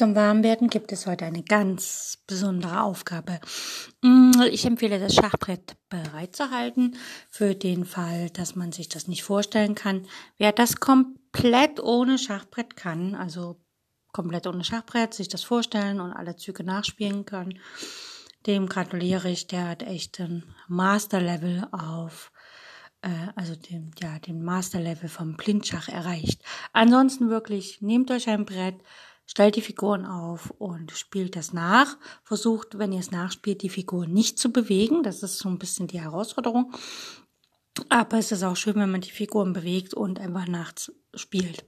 Zum Warmwerden gibt es heute eine ganz besondere Aufgabe. Mm, ich empfehle das Schachbrett bereit zu halten für den Fall, dass man sich das nicht vorstellen kann. Wer das komplett ohne Schachbrett kann, also komplett ohne Schachbrett sich das vorstellen und alle Züge nachspielen kann, dem gratuliere ich. Der hat echt ein Masterlevel auf äh, also dem, ja, den Masterlevel vom Blindschach erreicht. Ansonsten wirklich, nehmt euch ein Brett, stellt die Figuren auf und spielt das nach. Versucht, wenn ihr es nachspielt, die Figuren nicht zu bewegen. Das ist so ein bisschen die Herausforderung. Aber es ist auch schön, wenn man die Figuren bewegt und einfach nachts spielt.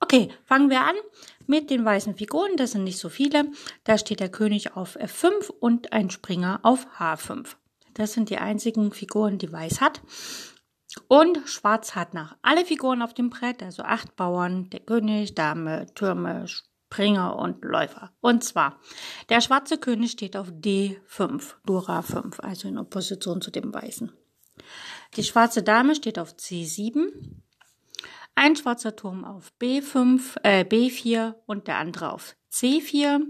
Okay, fangen wir an mit den weißen Figuren. Das sind nicht so viele. Da steht der König auf F5 und ein Springer auf H5. Das sind die einzigen Figuren, die weiß hat. Und Schwarz hat nach alle Figuren auf dem Brett, also acht Bauern, der König, Dame, Türme, Springer und Läufer. Und zwar, der schwarze König steht auf D5, Dora 5, also in Opposition zu dem weißen. Die schwarze Dame steht auf C7, ein schwarzer Turm auf B5, äh, B4 und der andere auf C4,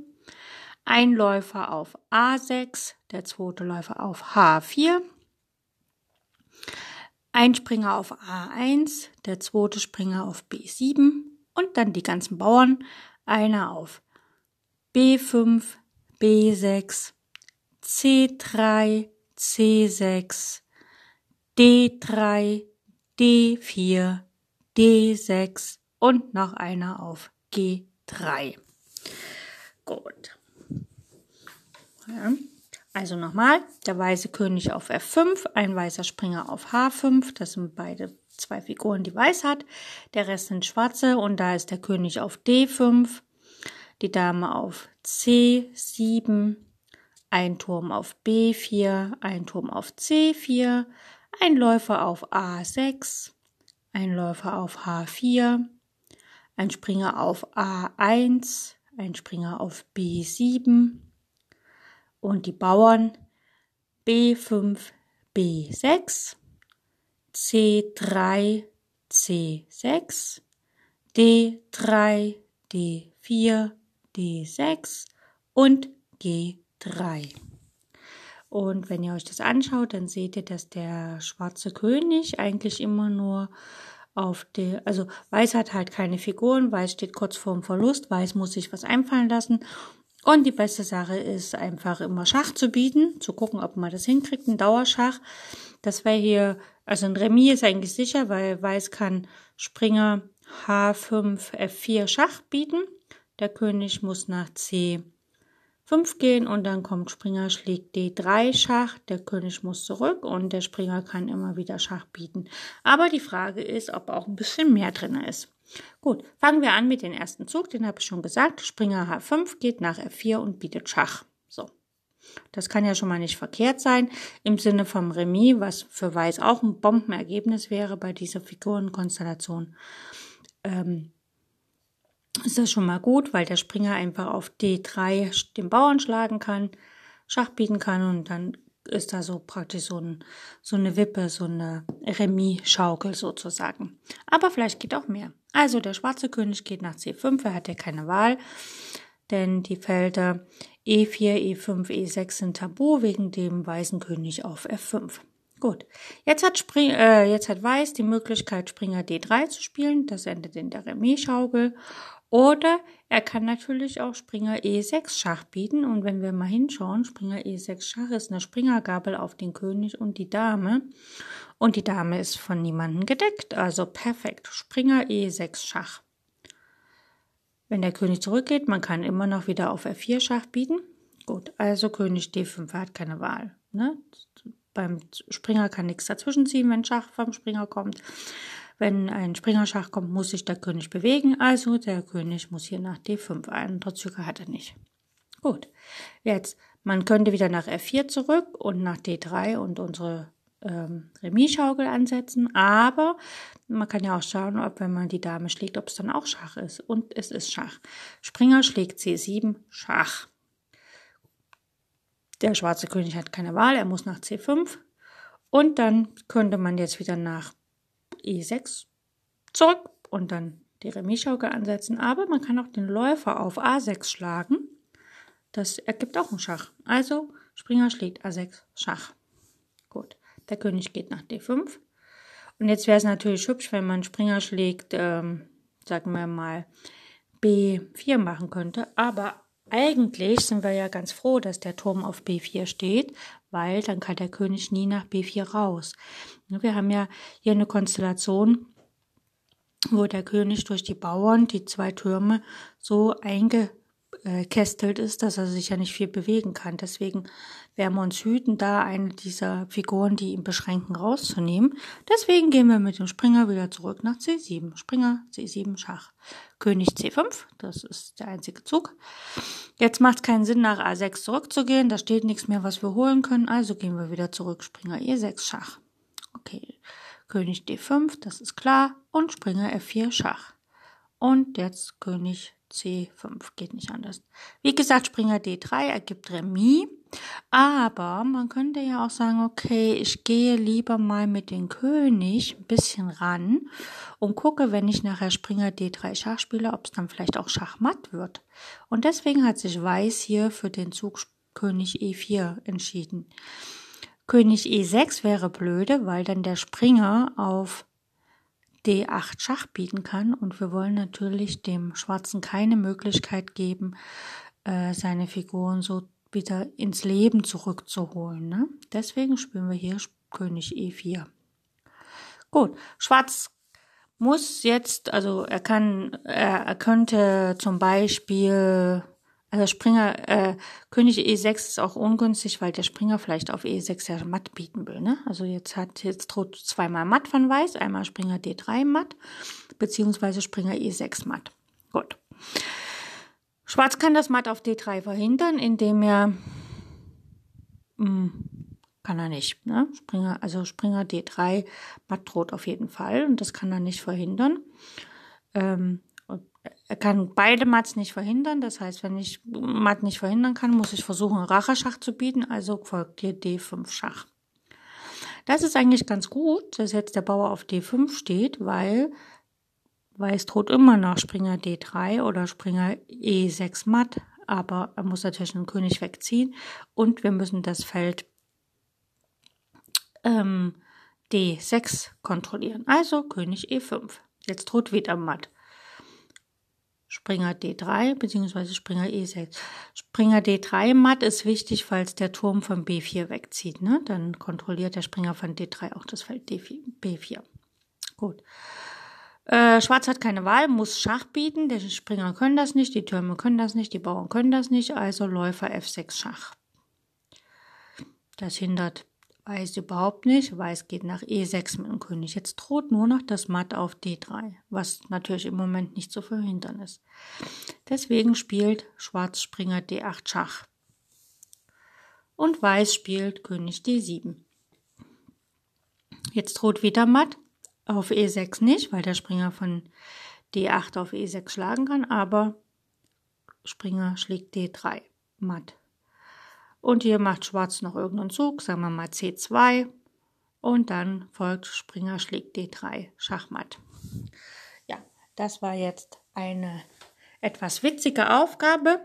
ein Läufer auf A6, der zweite Läufer auf H4, ein Springer auf A1, der zweite Springer auf B7 und dann die ganzen Bauern einer auf B5, B6, C3, C6, D3, D4, D6 und noch einer auf G3. Gut. Also nochmal, der weiße König auf F5, ein weißer Springer auf H5, das sind beide zwei Figuren, die weiß hat. Der Rest sind schwarze und da ist der König auf D5, die Dame auf C7, ein Turm auf B4, ein Turm auf C4, ein Läufer auf A6, ein Läufer auf H4, ein Springer auf A1, ein Springer auf B7 und die Bauern B5, B6, C3, C6, D3, D4, D6 und G3. Und wenn ihr euch das anschaut, dann seht ihr, dass der schwarze König eigentlich immer nur auf der, also Weiß hat halt keine Figuren, Weiß steht kurz vorm Verlust, Weiß muss sich was einfallen lassen. Und die beste Sache ist einfach immer Schach zu bieten, zu gucken, ob man das hinkriegt, ein Dauerschach. Das wäre hier also ein Remis ist eigentlich sicher, weil Weiß kann Springer H5, F4 Schach bieten. Der König muss nach C5 gehen und dann kommt Springer schlägt D3 Schach. Der König muss zurück und der Springer kann immer wieder Schach bieten. Aber die Frage ist, ob auch ein bisschen mehr drin ist. Gut, fangen wir an mit dem ersten Zug, den habe ich schon gesagt. Springer H5 geht nach F4 und bietet Schach. Das kann ja schon mal nicht verkehrt sein im Sinne vom Remis, was für Weiß auch ein Bombenergebnis wäre bei dieser Figurenkonstellation. Ähm, ist das schon mal gut, weil der Springer einfach auf D3 den Bauern schlagen kann, Schach bieten kann und dann ist da so praktisch so, ein, so eine Wippe, so eine Remis-Schaukel sozusagen. Aber vielleicht geht auch mehr. Also der schwarze König geht nach C5, er hat ja keine Wahl, denn die Felder E4, E5, E6 sind tabu wegen dem weißen König auf F5. Gut, jetzt hat, Spring, äh, jetzt hat Weiß die Möglichkeit, Springer D3 zu spielen. Das endet in der Remis-Schaukel. Oder er kann natürlich auch Springer E6 Schach bieten. Und wenn wir mal hinschauen, Springer E6 Schach ist eine Springergabel auf den König und die Dame. Und die Dame ist von niemandem gedeckt. Also perfekt. Springer E6 Schach. Wenn der König zurückgeht, man kann immer noch wieder auf F4 Schach bieten. Gut, also König D5 hat keine Wahl. Ne? Beim Springer kann nichts dazwischen ziehen, wenn Schach vom Springer kommt. Wenn ein Springerschach kommt, muss sich der König bewegen, also der König muss hier nach D5. Andere Züge hat er nicht. Gut, jetzt, man könnte wieder nach F4 zurück und nach D3 und unsere ähm, Remis-Schaukel ansetzen, aber man kann ja auch schauen, ob wenn man die Dame schlägt, ob es dann auch Schach ist. Und es ist Schach. Springer schlägt C7, Schach. Der schwarze König hat keine Wahl, er muss nach C5. Und dann könnte man jetzt wieder nach E6 zurück und dann die Remis-Schaukel ansetzen. Aber man kann auch den Läufer auf A6 schlagen. Das ergibt auch einen Schach. Also Springer schlägt A6 Schach. Gut. Der König geht nach D5. Und jetzt wäre es natürlich hübsch, wenn man Springer schlägt, ähm, sagen wir mal, B4 machen könnte. Aber eigentlich sind wir ja ganz froh, dass der Turm auf B4 steht, weil dann kann der König nie nach B4 raus. Wir haben ja hier eine Konstellation, wo der König durch die Bauern die zwei Türme so einge kästelt ist, dass er sich ja nicht viel bewegen kann. Deswegen werden wir uns hüten, da eine dieser Figuren, die ihn beschränken, rauszunehmen. Deswegen gehen wir mit dem Springer wieder zurück nach C7. Springer, C7, Schach. König C5, das ist der einzige Zug. Jetzt macht es keinen Sinn, nach A6 zurückzugehen. Da steht nichts mehr, was wir holen können. Also gehen wir wieder zurück. Springer E6, Schach. Okay. König D5, das ist klar. Und Springer F4, Schach. Und jetzt König C5 geht nicht anders. Wie gesagt, Springer D3 ergibt Remis. Aber man könnte ja auch sagen, okay, ich gehe lieber mal mit dem König ein bisschen ran und gucke, wenn ich nachher Springer D3 Schach spiele, ob es dann vielleicht auch Schachmatt wird. Und deswegen hat sich Weiß hier für den Zug König E4 entschieden. König E6 wäre blöde, weil dann der Springer auf D8 Schach bieten kann. Und wir wollen natürlich dem Schwarzen keine Möglichkeit geben, äh, seine Figuren so wieder ins Leben zurückzuholen. Ne? Deswegen spielen wir hier König E4. Gut, Schwarz muss jetzt, also er kann, er, er könnte zum Beispiel also Springer, äh, König E6 ist auch ungünstig, weil der Springer vielleicht auf E6 ja matt bieten will. Ne? Also jetzt hat jetzt droht zweimal matt von Weiß, einmal Springer D3 matt, beziehungsweise Springer E6 matt. Gut. Schwarz kann das matt auf D3 verhindern, indem er mh, hm, kann er nicht. Ne? Springer, also Springer D3 matt droht auf jeden Fall und das kann er nicht verhindern. Ähm, er kann beide Mats nicht verhindern. Das heißt, wenn ich Matt nicht verhindern kann, muss ich versuchen, Racheschach zu bieten. Also folgt hier D5 Schach. Das ist eigentlich ganz gut, dass jetzt der Bauer auf D5 steht, weil Weiß droht immer noch Springer D3 oder Springer E6 matt, aber er muss natürlich den König wegziehen und wir müssen das Feld ähm, D6 kontrollieren. Also König E5. Jetzt droht wieder matt. Springer D3 bzw. Springer E6. Springer D3 matt ist wichtig, falls der Turm von B4 wegzieht. Ne? Dann kontrolliert der Springer von D3 auch das Feld D4, B4. Gut. Äh, Schwarz hat keine Wahl, muss Schach bieten. Die Springer können das nicht, die Türme können das nicht, die Bauern können das nicht. Also Läufer F6 Schach. Das hindert Weiß überhaupt nicht. Weiß geht nach E6 mit dem König. Jetzt droht nur noch das Matt auf D3, was natürlich im Moment nicht zu verhindern ist. Deswegen spielt Schwarz Springer D8 Schach. Und Weiß spielt König D7. Jetzt droht wieder Matt. Auf E6 nicht, weil der Springer von D8 auf E6 schlagen kann, aber Springer schlägt D3 matt. Und hier macht Schwarz noch irgendeinen Zug, sagen wir mal C2. Und dann folgt Springer schlägt D3, Schachmatt. Ja, das war jetzt eine etwas witzige Aufgabe.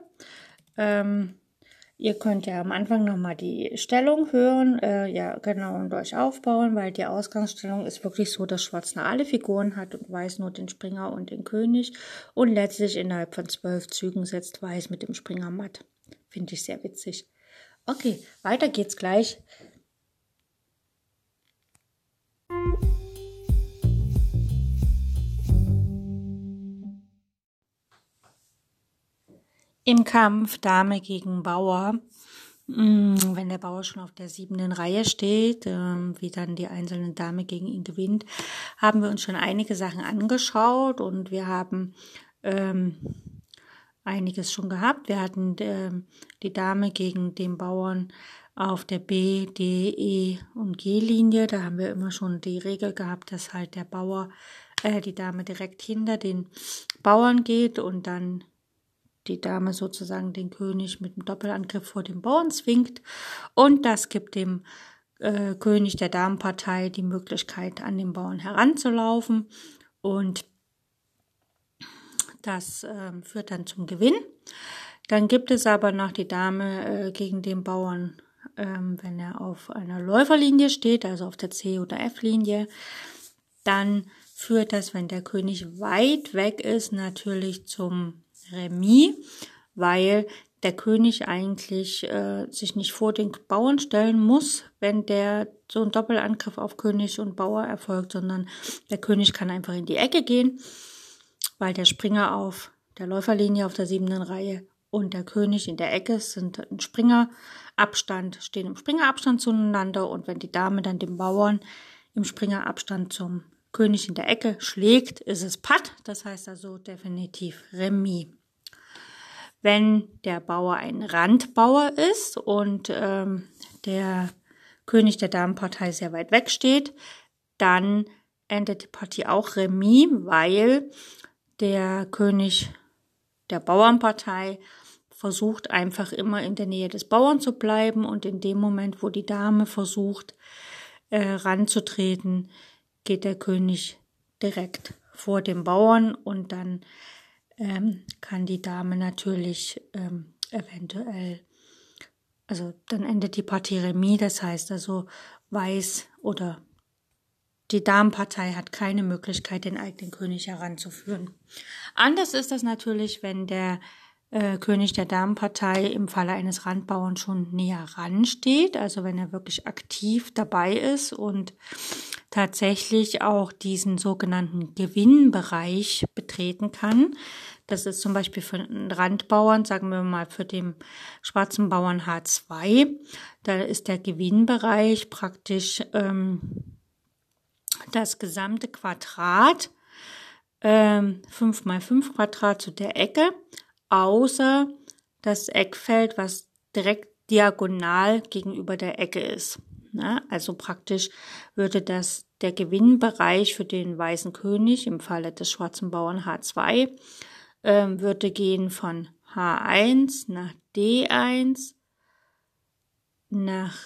Ähm, ihr könnt ja am Anfang nochmal die Stellung hören, äh, ja genau und euch aufbauen, weil die Ausgangsstellung ist wirklich so, dass Schwarz nur alle Figuren hat und Weiß nur den Springer und den König und letztlich innerhalb von zwölf Zügen setzt Weiß mit dem Springer matt. Finde ich sehr witzig. Okay, weiter geht's gleich. Im Kampf Dame gegen Bauer Mm, wenn der Bauer schon auf der siebenden Reihe steht, ähm, wie dann die einzelne Dame gegen ihn gewinnt, haben wir uns schon einige Sachen angeschaut und wir haben ähm, einiges schon gehabt. Wir hatten äh, die Dame gegen den Bauern auf der B, D, E und G-Linie. Da haben wir immer schon die Regel gehabt, dass halt der Bauer, äh, die Dame direkt hinter den Bauern geht und dann die Dame sozusagen den König mit dem Doppelangriff vor den Bauern zwingt. Und das gibt dem äh, König der Damenpartei die Möglichkeit, an den Bauern heranzulaufen. Und das äh, führt dann zum Gewinn. Dann gibt es aber noch die Dame äh, gegen den Bauern, ähm, wenn er auf einer Läuferlinie steht, also auf der C- oder F-Linie. Dann führt das, wenn der König weit weg ist, natürlich zum Remis, weil der König eigentlich äh, sich nicht vor den Bauern stellen muss, wenn der so ein Doppelangriff auf König und Bauer erfolgt, sondern der König kann einfach in die Ecke gehen weil der Springer auf der Läuferlinie auf der siebenden Reihe und der König in der Ecke sind ein Springerabstand, stehen im Springerabstand zueinander und wenn die Dame dann den Bauern im Springerabstand zum König in der Ecke schlägt, ist es Patt, das heißt also definitiv Remis. Wenn der Bauer ein Randbauer ist und ähm, der König der Damenpartei sehr weit weg steht, dann endet die Partie auch Remis, weil der König der Bauernpartei versucht einfach immer in der Nähe des Bauern zu bleiben und in dem Moment, wo die Dame versucht äh, ranzutreten, geht der König direkt vor dem Bauern und dann ähm, kann die Dame natürlich ähm, eventuell, also dann endet die Partie Remis, das heißt also Weiß oder die Damenpartei hat keine Möglichkeit, den eigenen König heranzuführen. Anders ist das natürlich, wenn der äh, König der Damenpartei im Falle eines Randbauern schon näher ransteht, also wenn er wirklich aktiv dabei ist und tatsächlich auch diesen sogenannten Gewinnbereich betreten kann. Das ist zum Beispiel für einen Randbauern, sagen wir mal für den schwarzen Bauern H2. Da ist der Gewinnbereich praktisch ähm, das gesamte Quadrat, ähm, 5 mal 5 Quadrat zu der Ecke, außer das Eckfeld, was direkt diagonal gegenüber der Ecke ist. Na, also praktisch würde das der Gewinnbereich für den weißen König im Falle des schwarzen Bauern H2 ähm, würde gehen von H1 nach D1 nach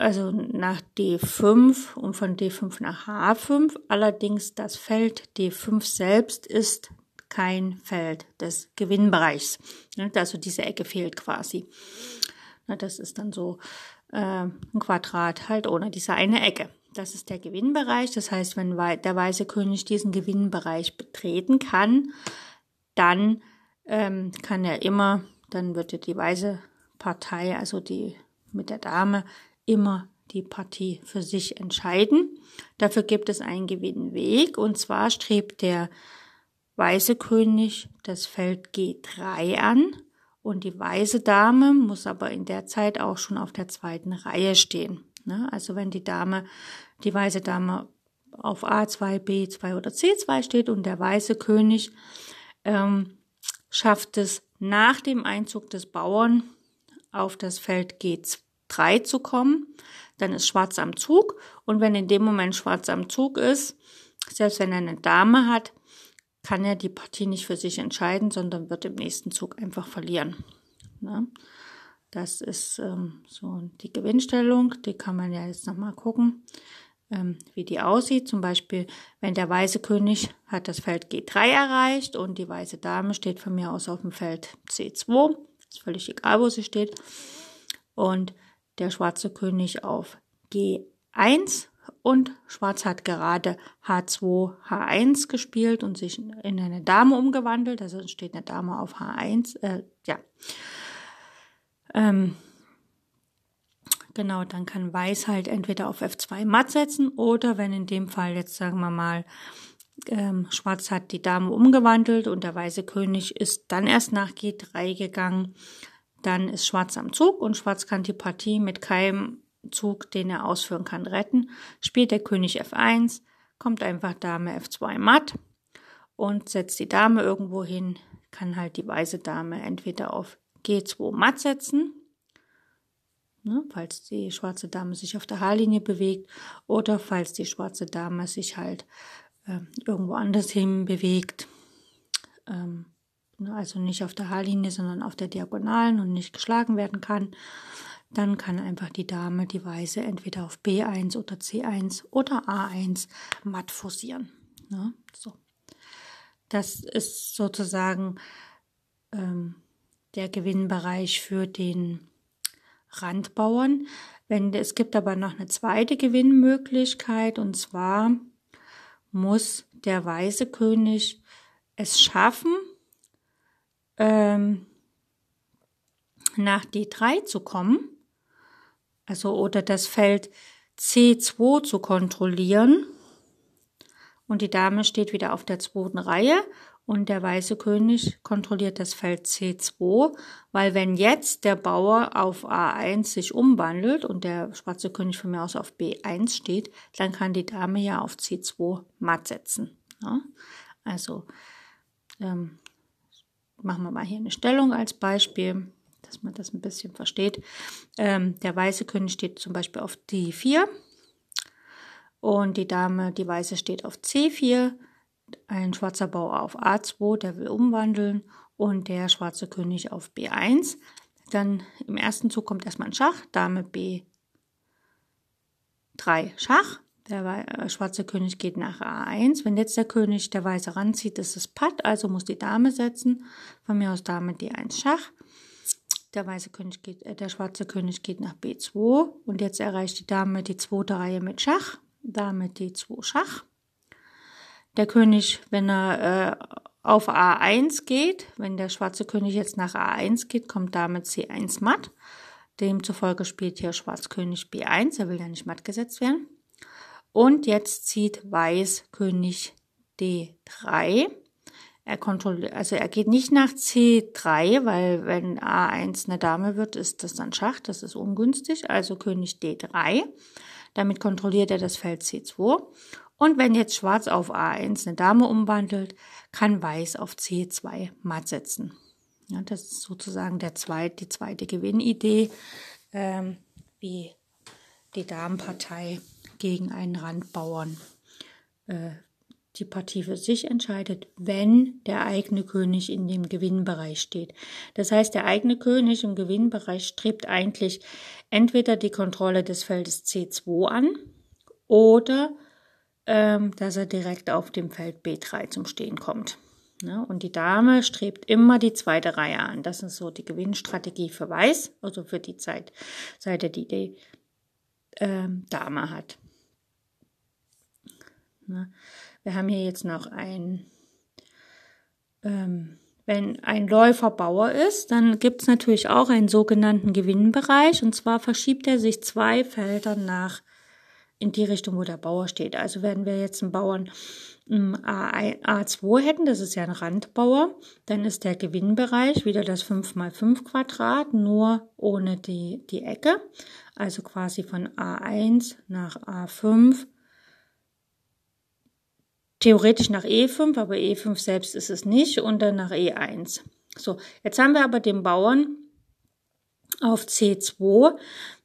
also nach D5 und von D5 nach H5. Allerdings das Feld D5 selbst ist kein Feld des Gewinnbereichs. Also diese Ecke fehlt quasi. Das ist dann so äh, ein Quadrat halt ohne diese eine Ecke. Das ist der Gewinnbereich. Das heißt, wenn der weiße König diesen Gewinnbereich betreten kann, dann ähm, kann er immer, dann wird die weiße Partei, also die mit der Dame, immer die Partie für sich entscheiden. Dafür gibt es einen Gewinnweg und zwar strebt der weiße König das Feld G3 an und die weiße Dame muss aber in der Zeit auch schon auf der zweiten Reihe stehen. Ne? Also wenn die Dame, die weiße Dame auf A2, B2 oder C2 steht und der weiße König ähm, schafft es nach dem Einzug des Bauern auf das Feld G2 3 zu kommen, dann ist Schwarz am Zug. Und wenn in dem Moment Schwarz am Zug ist, selbst wenn er eine Dame hat, kann er die Partie nicht für sich entscheiden, sondern wird im nächsten Zug einfach verlieren. Ne? Das ist ähm, so die Gewinnstellung. Die kann man ja jetzt nochmal gucken, ähm, wie die aussieht. Zum Beispiel, wenn der weiße König hat das Feld G3 erreicht und die weiße Dame steht von mir aus auf dem Feld C2. Ist völlig egal, wo sie steht. Und der schwarze König auf G1 und Schwarz hat gerade H2, H1 gespielt und sich in eine Dame umgewandelt. Also steht eine Dame auf H1. Äh, ja. Ähm, genau, dann kann Weiß halt entweder auf F2 matt setzen oder wenn in dem Fall jetzt sagen wir mal ähm, Schwarz hat die Dame umgewandelt und der weiße König ist dann erst nach G3 gegangen, dann ist Schwarz am Zug und Schwarz kann die Partie mit keinem Zug, den er ausführen kann, retten. Spielt der König F1, kommt einfach Dame F2 matt und setzt die Dame irgendwo hin, kann halt die weiße Dame entweder auf G2 matt setzen, ne, falls die schwarze Dame sich auf der Haarlinie bewegt oder falls die schwarze Dame sich halt äh, irgendwo anders hin bewegt. Ähm, also nicht auf der Haarlinie, sondern auf der Diagonalen und nicht geschlagen werden kann. Dann kann einfach die Dame, die Weiße, entweder auf B1 oder C1 oder A1 matt forcieren. Ne? So. Das ist sozusagen ähm, der Gewinnbereich für den Randbauern. Wenn, es gibt aber noch eine zweite Gewinnmöglichkeit und zwar muss der weiße König es schaffen, ähm, nach D3 zu kommen, also oder das Feld C2 zu kontrollieren und die Dame steht wieder auf der zweiten Reihe und der weiße König kontrolliert das Feld C2, weil wenn jetzt der Bauer auf A1 sich umwandelt und der schwarze König von mir aus auf B1 steht, dann kann die Dame ja auf C2 matt setzen. Ja? Also ähm, machen wir mal hier eine Stellung als Beispiel, dass man das ein bisschen versteht. Ähm, der weiße König steht zum Beispiel auf D4 und die Dame, die weiße steht auf C4 ein schwarzer Bauer auf A2, der will umwandeln und der schwarze König auf B1. Dann im ersten Zug kommt erstmal ein Schach, Dame B3 Schach. Der äh, schwarze König geht nach A1. Wenn jetzt der König der Weiße ranzieht, ist es Patt, also muss die Dame setzen. Von mir aus Dame D1 Schach. Der weiße König geht, äh, der schwarze König geht nach B2 und jetzt erreicht die Dame die zweite Reihe mit Schach. Dame D2 Schach. Der König, wenn er äh, auf A1 geht, wenn der schwarze König jetzt nach A1 geht, kommt Dame C1 matt. Demzufolge spielt hier Schwarz König B1, er will ja nicht matt gesetzt werden. Und jetzt zieht Weiß König D3. Er kontrolliert, also er geht nicht nach C3, weil wenn A1 eine Dame wird, ist das dann Schach, das ist ungünstig. Also König D3. Damit kontrolliert er das Feld C2 und wenn jetzt Schwarz auf A1 eine Dame umwandelt, kann Weiß auf C2 matt setzen. Ja, das ist sozusagen der zweite, die zweite Gewinnidee, ähm, wie die Damenpartei gegen einen Randbauern äh, die Partie für sich entscheidet, wenn der eigene König in dem Gewinnbereich steht. Das heißt, der eigene König im Gewinnbereich strebt eigentlich entweder die Kontrolle des Feldes C2 an oder ähm, dass er direkt auf dem Feld B3 zum Stehen kommt. Ne? Und die Dame strebt immer die zweite Reihe an. Das ist so die Gewinnstrategie für Weiß, also für die Zeit, Seite, die die ähm, Dame hat. Ne? Wir haben hier jetzt noch ein, ähm, wenn ein Läufer Bauer ist, dann gibt es natürlich auch einen sogenannten Gewinnbereich. Und zwar verschiebt er sich zwei Felder nach in die Richtung, wo der Bauer steht. Also wenn wir jetzt einen Bauern A2 hätten, das ist ja ein Randbauer, dann ist der Gewinnbereich wieder das 5 mal 5 Quadrat, nur ohne die, die Ecke. Also quasi von A1 nach A5. Theoretisch nach E5, aber E5 selbst ist es nicht und dann nach E1. So, jetzt haben wir aber den Bauern auf C2.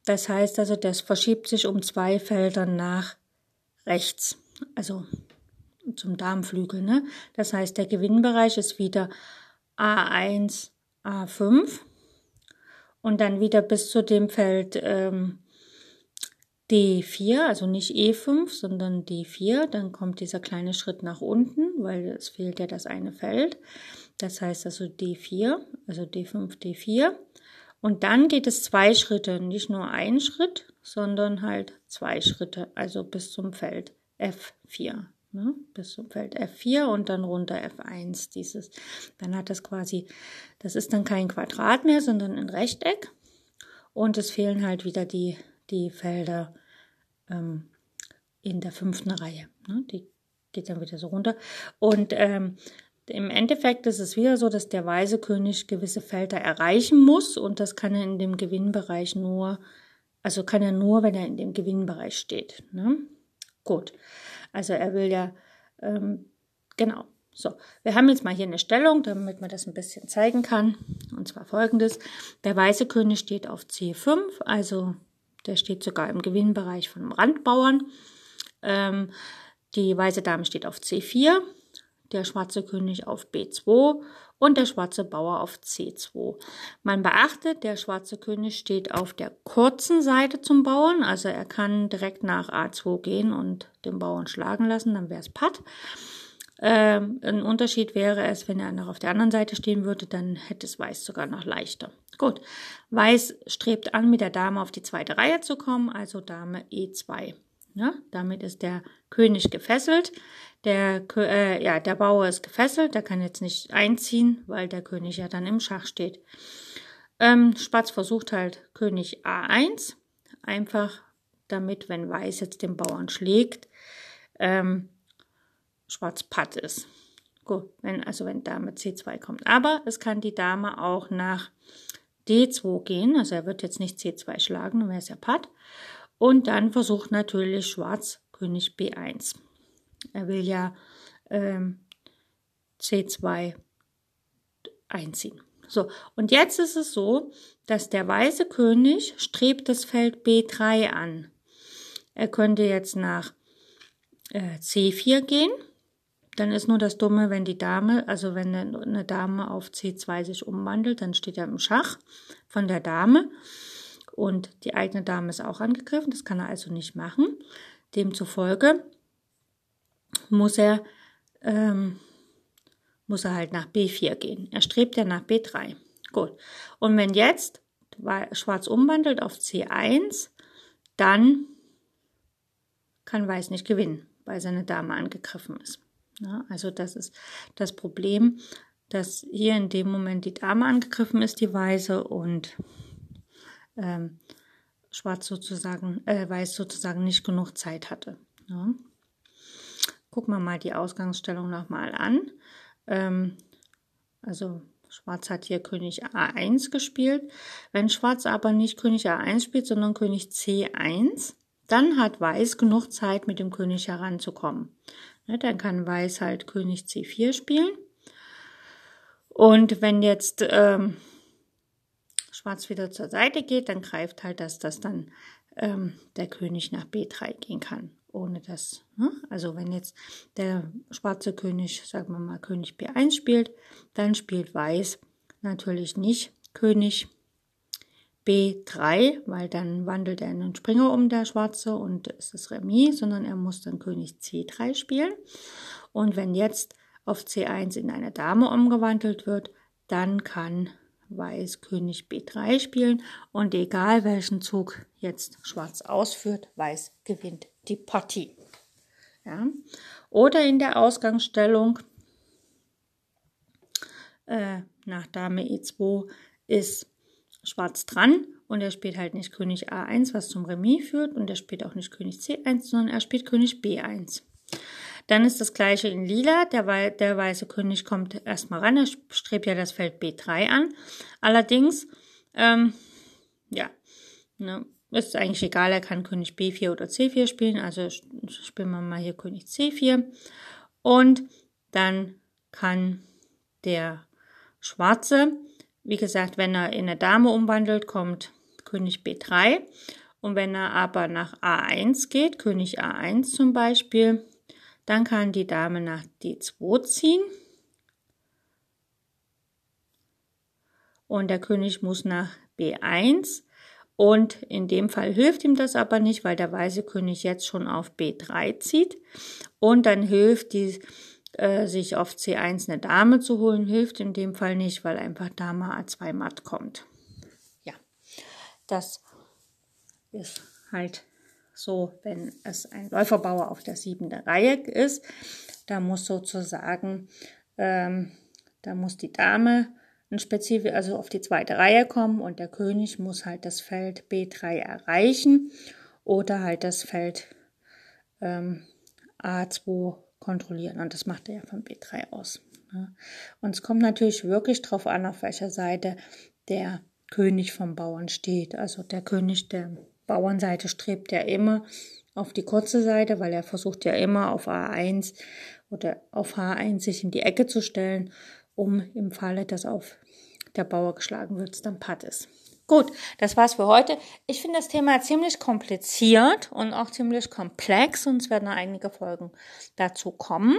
Das heißt also, das verschiebt sich um zwei Felder nach rechts, also zum Darmflügel. Ne? Das heißt, der Gewinnbereich ist wieder A1, A5 und dann wieder bis zu dem Feld ähm, D4, also nicht E5, sondern D4. Dann kommt dieser kleine Schritt nach unten, weil es fehlt ja das eine Feld. Das heißt also D4, also D5, D4. Und dann geht es zwei Schritte, nicht nur ein Schritt, sondern halt zwei Schritte, also bis zum Feld F4. Ne? Bis zum Feld F4 und dann runter F1. Dieses, dann hat das quasi, das ist dann kein Quadrat mehr, sondern ein Rechteck. Und es fehlen halt wieder die, die Felder ähm, in der fünften Reihe. Ne? Die geht dann wieder so runter. Und ähm, im Endeffekt ist es wieder so, dass der weiße König gewisse Felder erreichen muss und das kann er in dem Gewinnbereich nur, also kann er nur, wenn er in dem Gewinnbereich steht. Ne? Gut, also er will ja, ähm, genau. So, wir haben jetzt mal hier eine Stellung, damit man das ein bisschen zeigen kann. Und zwar folgendes. Der weiße König steht auf C5, also der steht sogar im Gewinnbereich von einem Randbauern. Ähm, die weiße Dame steht auf C4 der schwarze König auf B2 und der schwarze Bauer auf C2. Man beachtet, der schwarze König steht auf der kurzen Seite zum Bauern, also er kann direkt nach A2 gehen und den Bauern schlagen lassen, dann wäre es Patt. Ähm, ein Unterschied wäre es, wenn er noch auf der anderen Seite stehen würde, dann hätte es Weiß sogar noch leichter. Gut, Weiß strebt an, mit der Dame auf die zweite Reihe zu kommen, also Dame E2. Ja, damit ist der König gefesselt. Der, äh, ja, der Bauer ist gefesselt, der kann jetzt nicht einziehen, weil der König ja dann im Schach steht. Ähm, Spatz versucht halt König A1, einfach damit, wenn Weiß jetzt den Bauern schlägt, ähm, Schwarz Patt ist. Gut, wenn, also wenn Dame C2 kommt. Aber es kann die Dame auch nach D2 gehen, also er wird jetzt nicht C2 schlagen, dann wäre es ja Patt. Und dann versucht natürlich Schwarz König B1. Er will ja ähm, C2 einziehen. So, und jetzt ist es so, dass der weiße König strebt das Feld B3 an. Er könnte jetzt nach äh, C4 gehen. Dann ist nur das Dumme, wenn die Dame, also wenn eine Dame auf C2 sich umwandelt, dann steht er im Schach von der Dame. Und die eigene Dame ist auch angegriffen, das kann er also nicht machen. Demzufolge muss er, ähm, muss er halt nach B4 gehen. Er strebt ja nach B3. Gut. Und wenn jetzt Schwarz umwandelt auf C1, dann kann Weiß nicht gewinnen, weil seine Dame angegriffen ist. Ja, also das ist das Problem, dass hier in dem Moment die Dame angegriffen ist, die Weiße, und ähm, Schwarz sozusagen, äh, Weiß sozusagen nicht genug Zeit hatte. Ja. Gucken wir mal die Ausgangsstellung nochmal an. Ähm, also Schwarz hat hier König A1 gespielt. Wenn Schwarz aber nicht König A1 spielt, sondern König C1, dann hat Weiß genug Zeit, mit dem König heranzukommen. Ne, dann kann Weiß halt König C4 spielen. Und wenn jetzt ähm, Schwarz wieder zur Seite geht, dann greift halt, dass das dann ähm, der König nach B3 gehen kann ohne das. Ne? Also wenn jetzt der schwarze König, sagen wir mal, König B1 spielt, dann spielt Weiß natürlich nicht König B3, weil dann wandelt er in einen Springer um der Schwarze und es ist Remis, sondern er muss dann König C3 spielen. Und wenn jetzt auf C1 in eine Dame umgewandelt wird, dann kann Weiß König B3 spielen und egal welchen Zug jetzt Schwarz ausführt, Weiß gewinnt die Partie. Ja. Oder in der Ausgangsstellung äh, nach Dame E2 ist Schwarz dran und er spielt halt nicht König A1, was zum Remis führt und er spielt auch nicht König C1, sondern er spielt König B1. Dann ist das gleiche in Lila. Der, der weiße König kommt erstmal ran. Er strebt ja das Feld B3 an. Allerdings, ähm, ja, ne, ist eigentlich egal. Er kann König B4 oder C4 spielen. Also spielen wir mal hier König C4. Und dann kann der Schwarze, wie gesagt, wenn er in eine Dame umwandelt, kommt König B3. Und wenn er aber nach A1 geht, König A1 zum Beispiel, dann kann die Dame nach D2 ziehen. Und der König muss nach B1. Und in dem Fall hilft ihm das aber nicht, weil der weiße König jetzt schon auf B3 zieht. Und dann hilft die, äh, sich auf C1 eine Dame zu holen, hilft in dem Fall nicht, weil einfach Dame A2 matt kommt. Ja, das ist halt so, wenn es ein Läuferbauer auf der siebten Reihe ist, da muss sozusagen, ähm, da muss die Dame ein also auf die zweite Reihe kommen und der König muss halt das Feld B3 erreichen oder halt das Feld ähm, A2 kontrollieren. Und das macht er ja von B3 aus. Ne? Und es kommt natürlich wirklich darauf an, auf welcher Seite der König vom Bauern steht. Also der König der Bauernseite strebt ja immer auf die kurze Seite, weil er versucht ja immer auf A1 oder auf H1 sich in die Ecke zu stellen, um im Falle, dass auf der Bauer geschlagen wird, dann Patt ist. Gut, das war's für heute. Ich finde das Thema ziemlich kompliziert und auch ziemlich komplex und es werden noch einige Folgen dazu kommen.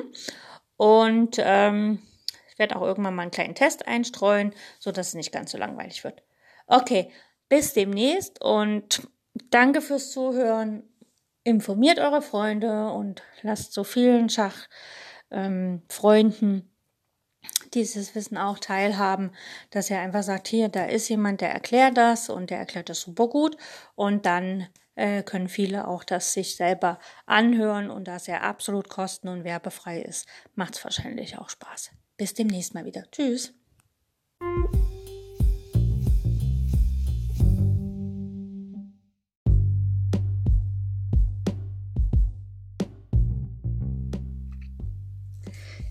Und ähm, ich werde auch irgendwann mal einen kleinen Test einstreuen, so dass es nicht ganz so langweilig wird. Okay, bis demnächst und danke fürs Zuhören. Informiert eure Freunde und lasst so vielen Schachfreunden ähm, dieses Wissen auch teilhaben, dass er einfach sagt, hier, da ist jemand, der erklärt das und der erklärt das super gut und dann äh, können viele auch das sich selber anhören und da es ja absolut kosten- und werbefrei ist, macht es wahrscheinlich auch Spaß. Bis demnächst mal wieder. Tschüss.